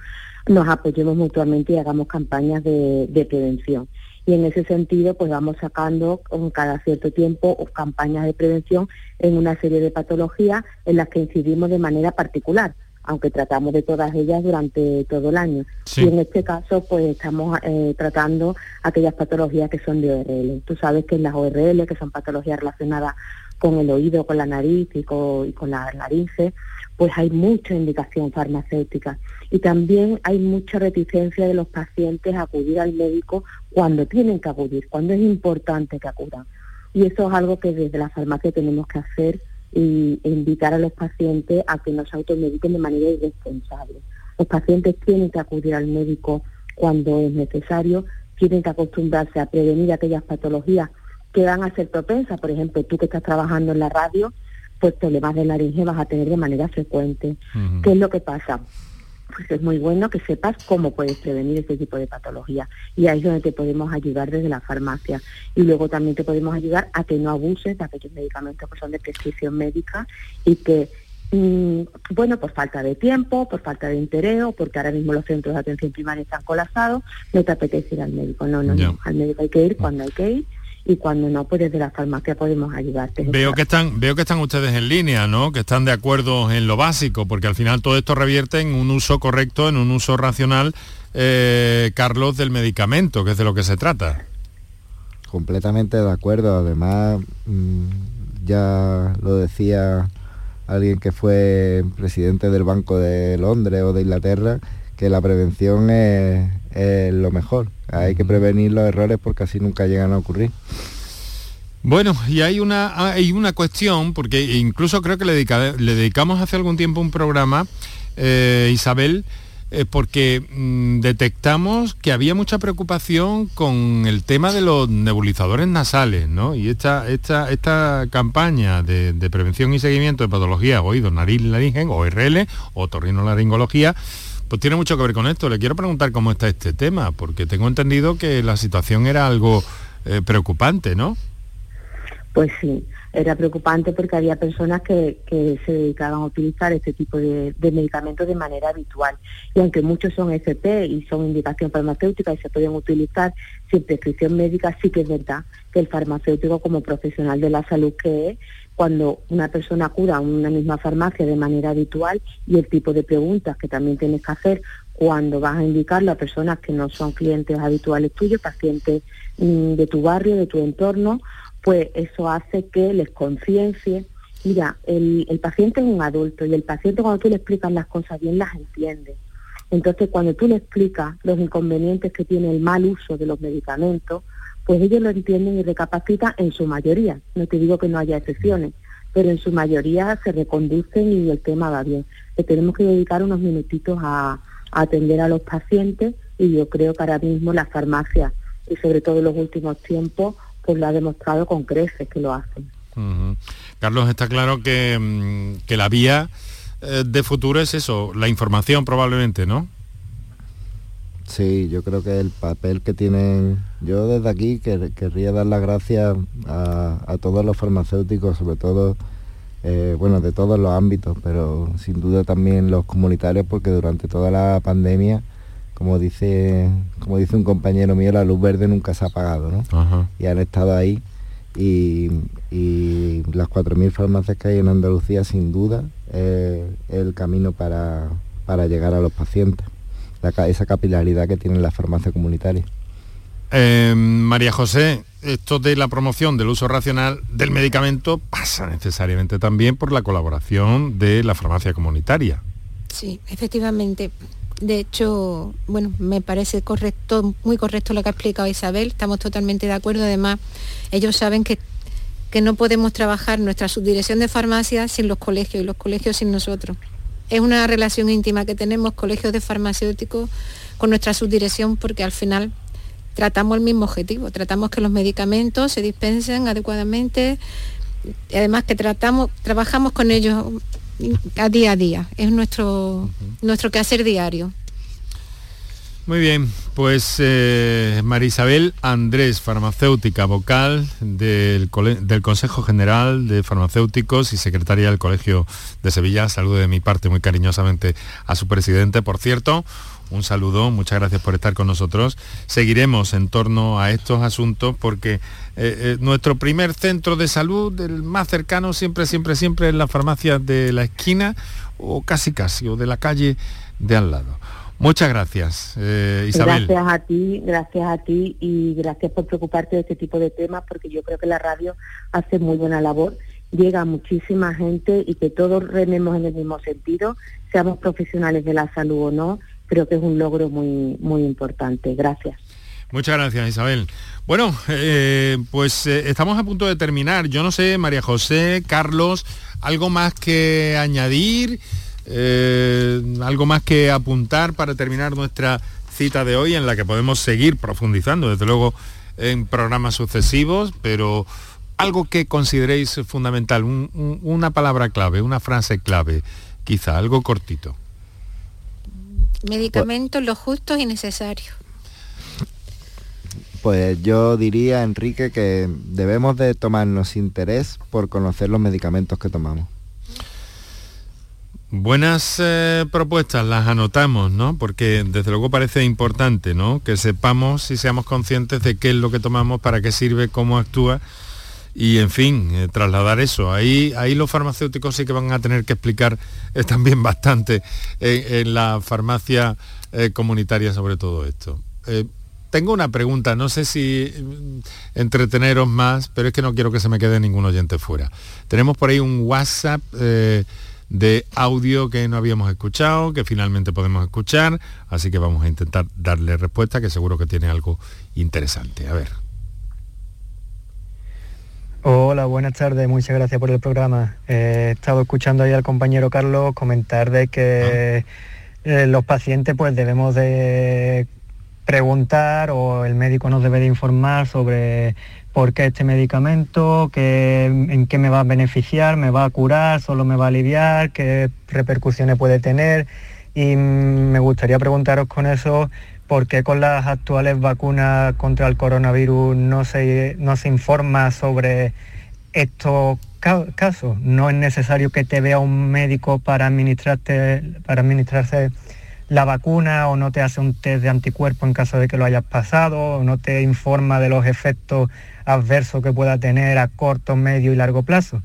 nos apoyemos mutuamente y hagamos campañas de, de prevención. Y en ese sentido, pues vamos sacando con cada cierto tiempo campañas de prevención en una serie de patologías en las que incidimos de manera particular aunque tratamos de todas ellas durante todo el año. Sí. Y en este caso, pues estamos eh, tratando aquellas patologías que son de ORL. Tú sabes que en las ORL, que son patologías relacionadas con el oído, con la nariz y con, y con la laringe, pues hay mucha indicación farmacéutica. Y también hay mucha reticencia de los pacientes a acudir al médico cuando tienen que acudir, cuando es importante que acudan. Y eso es algo que desde la farmacia tenemos que hacer y e invitar a los pacientes a que no se automediquen de manera irresponsable. Los pacientes tienen que acudir al médico cuando es necesario, tienen que acostumbrarse a prevenir aquellas patologías que van a ser propensas. Por ejemplo, tú que estás trabajando en la radio, pues problemas de laringe vas a tener de manera frecuente. ¿Qué es lo que pasa? Pues es muy bueno que sepas cómo puedes prevenir este tipo de patología. Y ahí es donde te podemos ayudar desde la farmacia. Y luego también te podemos ayudar a que no abuses de aquellos medicamentos que son de prescripción médica y que, mm, bueno, por falta de tiempo, por falta de interés o porque ahora mismo los centros de atención primaria están colapsados, no te apetece ir al médico. No, no, no. Al médico hay que ir cuando hay que ir y cuando no, pues desde la farmacia podemos ayudarte. Veo que están, veo que están ustedes en línea, ¿no? Que están de acuerdo en lo básico, porque al final todo esto revierte en un uso correcto, en un uso racional, eh, Carlos, del medicamento, que es de lo que se trata. Completamente de acuerdo. Además, mm, ya lo decía alguien que fue presidente del Banco de Londres o de Inglaterra, que la prevención es, es lo mejor. Hay que prevenir los errores porque así nunca llegan a ocurrir. Bueno, y hay una, hay una cuestión, porque incluso creo que le, dedica- le dedicamos hace algún tiempo un programa, eh, Isabel, eh, porque mm, detectamos que había mucha preocupación con el tema de los nebulizadores nasales, ¿no? Y esta, esta, esta campaña de, de prevención y seguimiento de patologías oídos, nariz, laringe, ORL, o torrinolaringología, pues tiene mucho que ver con esto. Le quiero preguntar cómo está este tema, porque tengo entendido que la situación era algo eh, preocupante, ¿no? Pues sí, era preocupante porque había personas que, se dedicaban a utilizar este tipo de, de medicamentos de manera habitual. Y aunque muchos son FP y son indicación farmacéutica y se pueden utilizar sin prescripción médica, sí que es verdad que el farmacéutico como profesional de la salud que es, cuando una persona acuda a una misma farmacia de manera habitual y el tipo de preguntas que también tienes que hacer cuando vas a indicarlo a personas que no son clientes habituales tuyos, pacientes mm, de tu barrio, de tu entorno, pues eso hace que les conciencie. Mira, el, el paciente es un adulto y el paciente cuando tú le explicas las cosas bien las entiende. Entonces, cuando tú le explicas los inconvenientes que tiene el mal uso de los medicamentos, pues ellos lo entienden y recapacitan en su mayoría. No te digo que no haya excepciones, pero en su mayoría se reconducen y el tema va bien. Tenemos que dedicar unos minutitos a, atender a los pacientes y yo creo que ahora mismo la farmacia y sobre todo en los últimos tiempos pues lo ha demostrado con creces que lo hacen. Carlos, está claro que, mm, que la vía eh, de futuro es eso, la información probablemente, ¿no? Sí, yo creo que el papel que tienen, yo desde aquí quer- querría dar las gracias a, a todos los farmacéuticos, sobre todo, eh, bueno, de todos los ámbitos, pero sin duda también los comunitarios, porque durante toda la pandemia, como dice, como dice un compañero mío, la luz verde nunca se ha apagado, ¿no? Ajá. Y han estado ahí y, y las 4.000 farmacias que hay en Andalucía, sin duda, es el camino para, para llegar a los pacientes la esa capilaridad que tiene la farmacia comunitaria. Eh, María José, esto de la promoción del uso racional del medicamento pasa necesariamente también por la colaboración de la farmacia comunitaria. Sí, efectivamente. De hecho, bueno, me parece correcto, muy correcto lo que ha explicado Isabel, estamos totalmente de acuerdo. Además, ellos saben que, que no podemos trabajar nuestra subdirección de farmacia sin los colegios y los colegios sin nosotros. Es una relación íntima que tenemos colegios de farmacéuticos con nuestra subdirección porque al final tratamos el mismo objetivo, tratamos que los medicamentos se dispensen adecuadamente además que tratamos, trabajamos con ellos a día a día. Es nuestro, nuestro quehacer diario. Muy bien, pues eh, María Isabel Andrés, farmacéutica vocal del, del, Consejo General de Farmacéuticos y secretaria del Colegio de Sevilla. Saludo de mi parte muy cariñosamente a su presidente. Por cierto, un saludo, muchas gracias por estar con nosotros. Seguiremos en torno a estos asuntos porque eh, eh, nuestro primer centro de salud, el más cercano, siempre, siempre, siempre es la farmacia de la esquina o casi casi, o de la calle de al lado. Muchas gracias, eh, Isabel. Gracias a ti, gracias a ti y gracias por preocuparte de este tipo de temas porque yo creo que la radio hace muy buena labor, llega a muchísima gente y que todos rememos en el mismo sentido, seamos profesionales de la salud o no, creo que es un logro muy, muy importante. Gracias. Muchas gracias, Isabel. Bueno, eh, pues eh, estamos a punto de terminar. Yo no sé, María José, Carlos, ¿algo más que añadir? Eh, algo más que apuntar para terminar nuestra cita de hoy en la que podemos seguir profundizando, desde luego, en programas sucesivos, pero algo que consideréis fundamental, una palabra clave, una frase clave, quizá, algo cortito. Medicamentos los justos y necesarios. Pues yo diría, Enrique, que debemos de tomarnos interés por conocer los medicamentos que tomamos. Buenas eh, propuestas, las anotamos, ¿no? Porque desde luego parece importante, ¿no? Que sepamos y seamos conscientes de qué es lo que tomamos, para qué sirve, cómo actúa y, en fin, eh, trasladar eso. Ahí, ahí los farmacéuticos sí que van a tener que explicar eh, también bastante en, la farmacia comunitaria sobre todo esto. tengo una pregunta, no sé si mm, entreteneros más, pero es que no quiero que se me quede ningún oyente fuera. Tenemos por ahí un WhatsApp de audio que no habíamos escuchado, que finalmente podemos escuchar, así que vamos a intentar darle respuesta, que seguro que tiene algo interesante. A ver. Hola, buenas tardes, muchas gracias por el programa. he estado escuchando ahí al compañero Carlos comentar de que eh, los pacientes pues debemos de preguntar o el médico nos debe de informar sobre por qué este medicamento, en qué me va a beneficiar, me va a curar, solo me va a aliviar, qué repercusiones puede tener. Y me gustaría preguntaros con eso, ¿por qué con las actuales vacunas contra el coronavirus no se, no se informa sobre estos casos? No es necesario que te vea un médico para, administrarte, para administrarse la vacuna o no te hace un test de anticuerpo en caso de que lo hayas pasado, o no te informa de los efectos adverso que pueda tener a corto, medio y largo plazo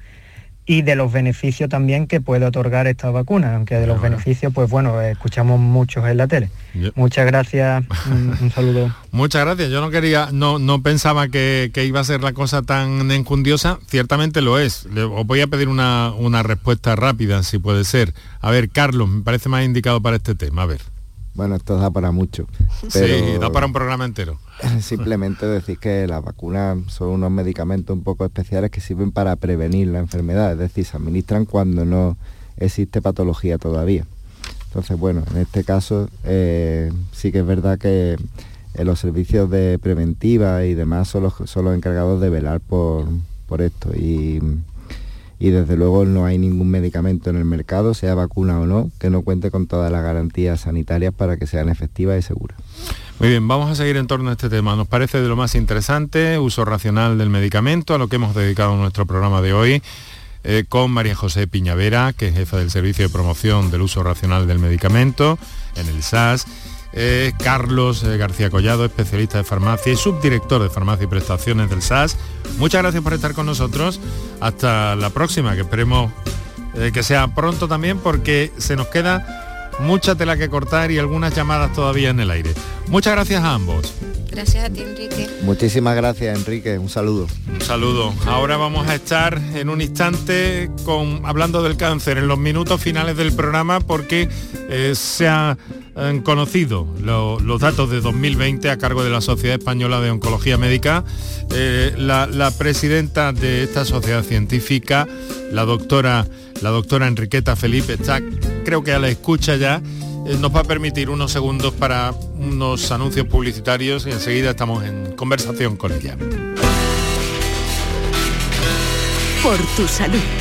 y de los beneficios también que puede otorgar esta vacuna, aunque de los beneficios, pues bueno, escuchamos muchos en la tele. Muchas gracias, un, saludo. Muchas gracias, yo no quería, no, no pensaba que, iba a ser la cosa tan encundiosa, ciertamente lo es. os voy a pedir una, una respuesta rápida, si puede ser. A ver, Carlos, me parece más indicado para este tema, a ver. Bueno, esto da para mucho. sí, da para un programa entero. Simplemente decir que las vacunas son unos medicamentos un poco especiales que sirven para prevenir la enfermedad, es decir, se administran cuando no existe patología todavía. Entonces, bueno, en este caso eh, sí que es verdad que eh, los servicios de preventiva y demás son los, son los encargados de velar por, por esto. Y y desde luego no hay ningún medicamento en el mercado, sea vacuna o no, que no cuente con todas las garantías sanitarias para que sean efectivas y seguras. Muy bien, vamos a seguir en torno a este tema. Nos parece de lo más interesante, uso racional del medicamento, a lo que hemos dedicado nuestro programa de hoy. Eh, con María José Piñavera, que es jefa del Servicio de Promoción del Uso Racional del Medicamento en el SAS, Carlos eh, García Collado, especialista de farmacia y subdirector de farmacia y prestaciones del SAS. Muchas gracias por estar con nosotros. Hasta la próxima, que esperemos eh, que sea pronto también porque se nos queda mucha tela que cortar y algunas llamadas todavía en el aire. Muchas gracias a ambos. Gracias a ti, Enrique. Muchísimas gracias, Enrique. Un saludo. Un saludo. Ahora vamos a estar en un instante con, hablando del cáncer en los minutos finales del programa porque eh, se han conocido los datos de 2020 a cargo de la Sociedad Española de Oncología Médica. Eh, la, la presidenta de esta sociedad científica, la doctora, la doctora Enriqueta Felipe, está creo que a la escucha ya nos va a permitir unos segundos para unos anuncios publicitarios y enseguida estamos en conversación con ella. por tu salud.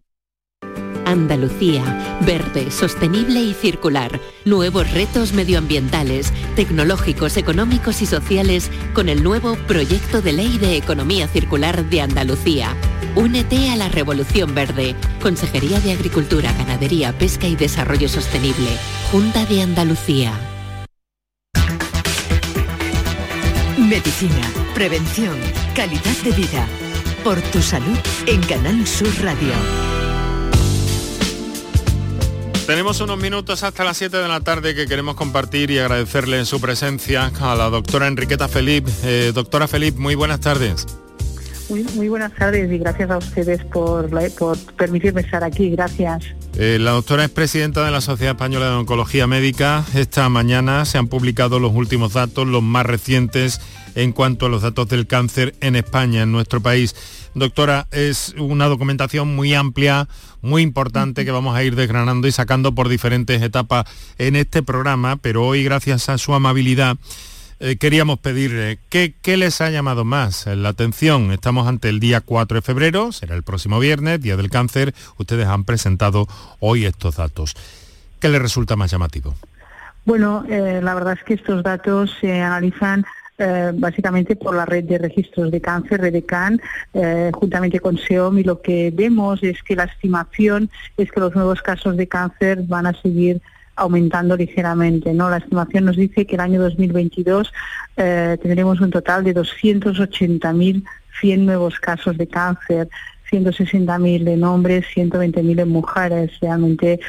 Andalucía, verde, sostenible y circular. Nuevos retos medioambientales, tecnológicos, económicos y sociales con el nuevo Proyecto de Ley de Economía Circular de Andalucía. Únete a la Revolución Verde. Consejería de Agricultura, Ganadería, Pesca y Desarrollo Sostenible. Junta de Andalucía. Medicina, prevención, calidad de vida. Por tu salud en Canal Sur Radio. Tenemos unos minutos hasta las 7 de la tarde que queremos compartir y agradecerle en su presencia a la doctora Enriqueta Felip. Eh, doctora Felip, muy buenas tardes. Muy, muy, buenas tardes y gracias a ustedes por, por permitirme estar aquí. Gracias. Eh, la doctora es presidenta de la Sociedad Española de Oncología Médica. Esta mañana se han publicado los últimos datos, los más recientes en cuanto a los datos del cáncer en España, en nuestro país. Doctora, es una documentación muy amplia, muy importante que vamos a ir desgranando y sacando por diferentes etapas en este programa, pero hoy gracias a su amabilidad eh, queríamos pedirle ¿qué, ¿qué, les ha llamado más la atención. Estamos ante el día 4 de febrero, será el próximo viernes, Día del Cáncer. Ustedes han presentado hoy estos datos. ¿Qué les resulta más llamativo? Bueno, eh, la verdad es que estos datos se analizan eh, básicamente por la red de registros de cáncer, Redecan, eh, juntamente con SEOM, y lo que vemos es que la estimación es que los nuevos casos de cáncer van a seguir aumentando ligeramente. ¿no? La estimación nos dice que el año 2022 eh, tendremos un total de 280.100 nuevos casos de cáncer. 160.000 en hombres, 120.000 en mujeres, realmente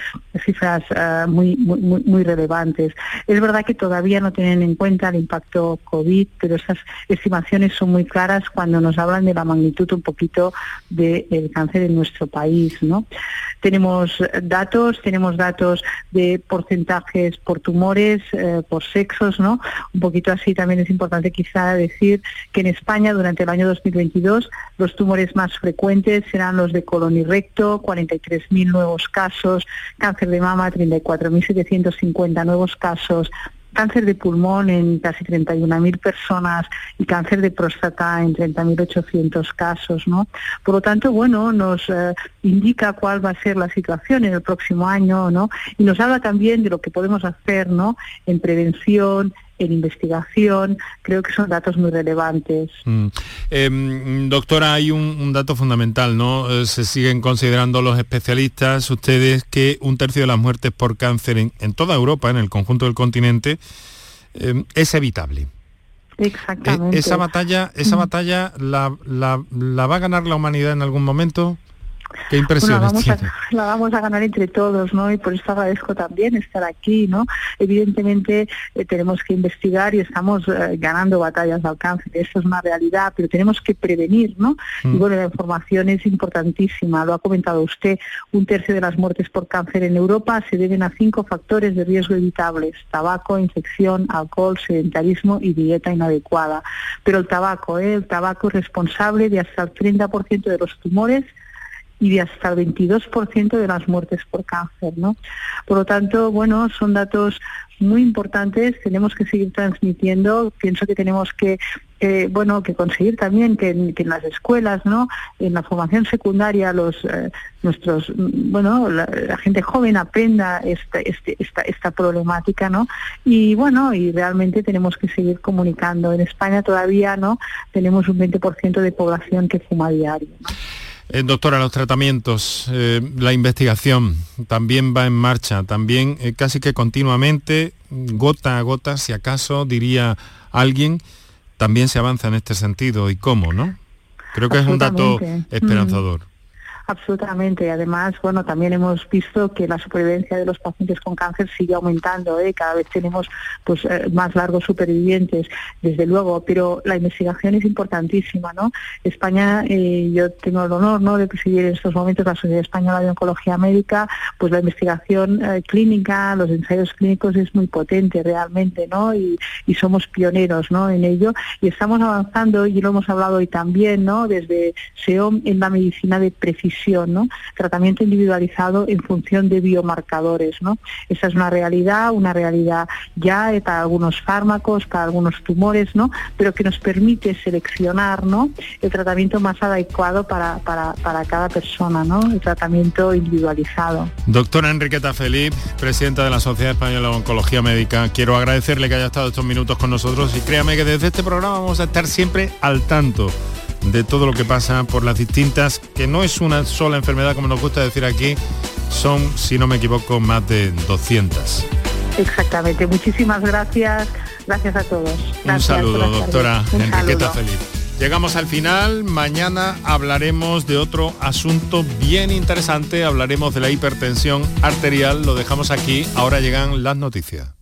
cifras uh, muy, muy, muy relevantes. Es verdad que todavía no tienen en cuenta el impacto COVID, pero esas estimaciones son muy claras cuando nos hablan de la magnitud un poquito del cáncer en nuestro país. ¿no? Tenemos datos, tenemos datos de porcentajes por tumores, eh, por sexos, ¿no? Un poquito así también es importante quizá decir que en España durante el año 2022 los tumores más frecuentes serán los de colon y recto, 43.000 nuevos casos, cáncer de mama, 34.750 nuevos casos, cáncer de pulmón en casi 31.000 personas y cáncer de próstata en 30.800 casos, ¿no? Por lo tanto, bueno, nos eh, indica cuál va a ser la situación en el próximo año, ¿no? Y nos habla también de lo que podemos hacer, ¿no? En prevención, en investigación, creo que son datos muy relevantes. Mm. Em, doctora, hay un, dato fundamental, ¿no? Eh, se siguen considerando los especialistas, ustedes, que un tercio de las muertes por cáncer en, toda Europa, en el conjunto del continente, em, es evitable. Exactamente. E, esa batalla, esa batalla la, la va a ganar la humanidad en algún momento. Qué impresión la, vamos a, la vamos a ganar entre todos, ¿no? Y por eso agradezco también estar aquí, ¿no? Evidentemente eh, tenemos que investigar y estamos eh, ganando batallas al cáncer, eso es una realidad, pero tenemos que prevenir, ¿no? Y mm. bueno, la información es importantísima, lo ha comentado usted, un tercio de las muertes por cáncer en Europa se deben a cinco factores de riesgo evitables, tabaco, infección, alcohol, sedentarismo y dieta inadecuada. Pero el tabaco, ¿eh? el tabaco es responsable de hasta el 30% de los tumores y de hasta el 22% de las muertes por cáncer, ¿no? Por lo tanto, bueno, son datos muy importantes, tenemos que seguir transmitiendo, pienso que tenemos que bueno que conseguir también que en, las escuelas no en la formación secundaria los eh, nuestros bueno la, gente joven aprenda esta, este, esta esta problemática no y bueno y realmente tenemos que seguir comunicando. En España todavía no tenemos un 20% de población que fuma diario eh, doctora, los tratamientos, eh, la investigación también va en marcha, también eh, casi que continuamente, gota a gota, si acaso diría alguien, también se avanza en este sentido. ¿Y cómo, no? Creo que es un dato esperanzador. Absolutamente. Además, bueno, también hemos visto que la supervivencia de los pacientes con cáncer sigue aumentando, ¿eh? cada vez tenemos pues eh, más largos supervivientes, desde luego, pero la investigación es importantísima, ¿no? España, eh, yo tengo el honor ¿no? de presidir en estos momentos la Sociedad Española de Oncología Médica, pues la investigación eh, clínica, los ensayos clínicos es muy potente realmente, ¿no? Y, y somos pioneros, ¿no? En ello y estamos avanzando y lo hemos hablado hoy también, ¿no? Desde SEOM en la medicina de precisión, Tratamiento individualizado en función de biomarcadores. Esa es una realidad, una realidad ya para algunos fármacos, para algunos tumores, ¿no? Pero que nos permite seleccionar. El tratamiento más adecuado para cada persona, ¿no? El tratamiento individualizado. Doctora Enriqueta Felipe, presidenta de la Sociedad Española de Oncología Médica, quiero agradecerle que haya estado estos minutos con nosotros y créame que desde este programa vamos a estar siempre al tanto de todo lo que pasa por las distintas, que no es una sola enfermedad como nos gusta decir aquí, son, si no me equivoco, más de 200. Exactamente, muchísimas gracias, gracias a todos. Un saludo, doctora Enriqueta Felipe. Llegamos al final, mañana hablaremos de otro asunto bien interesante, hablaremos de la hipertensión arterial, lo dejamos aquí, ahora llegan las noticias.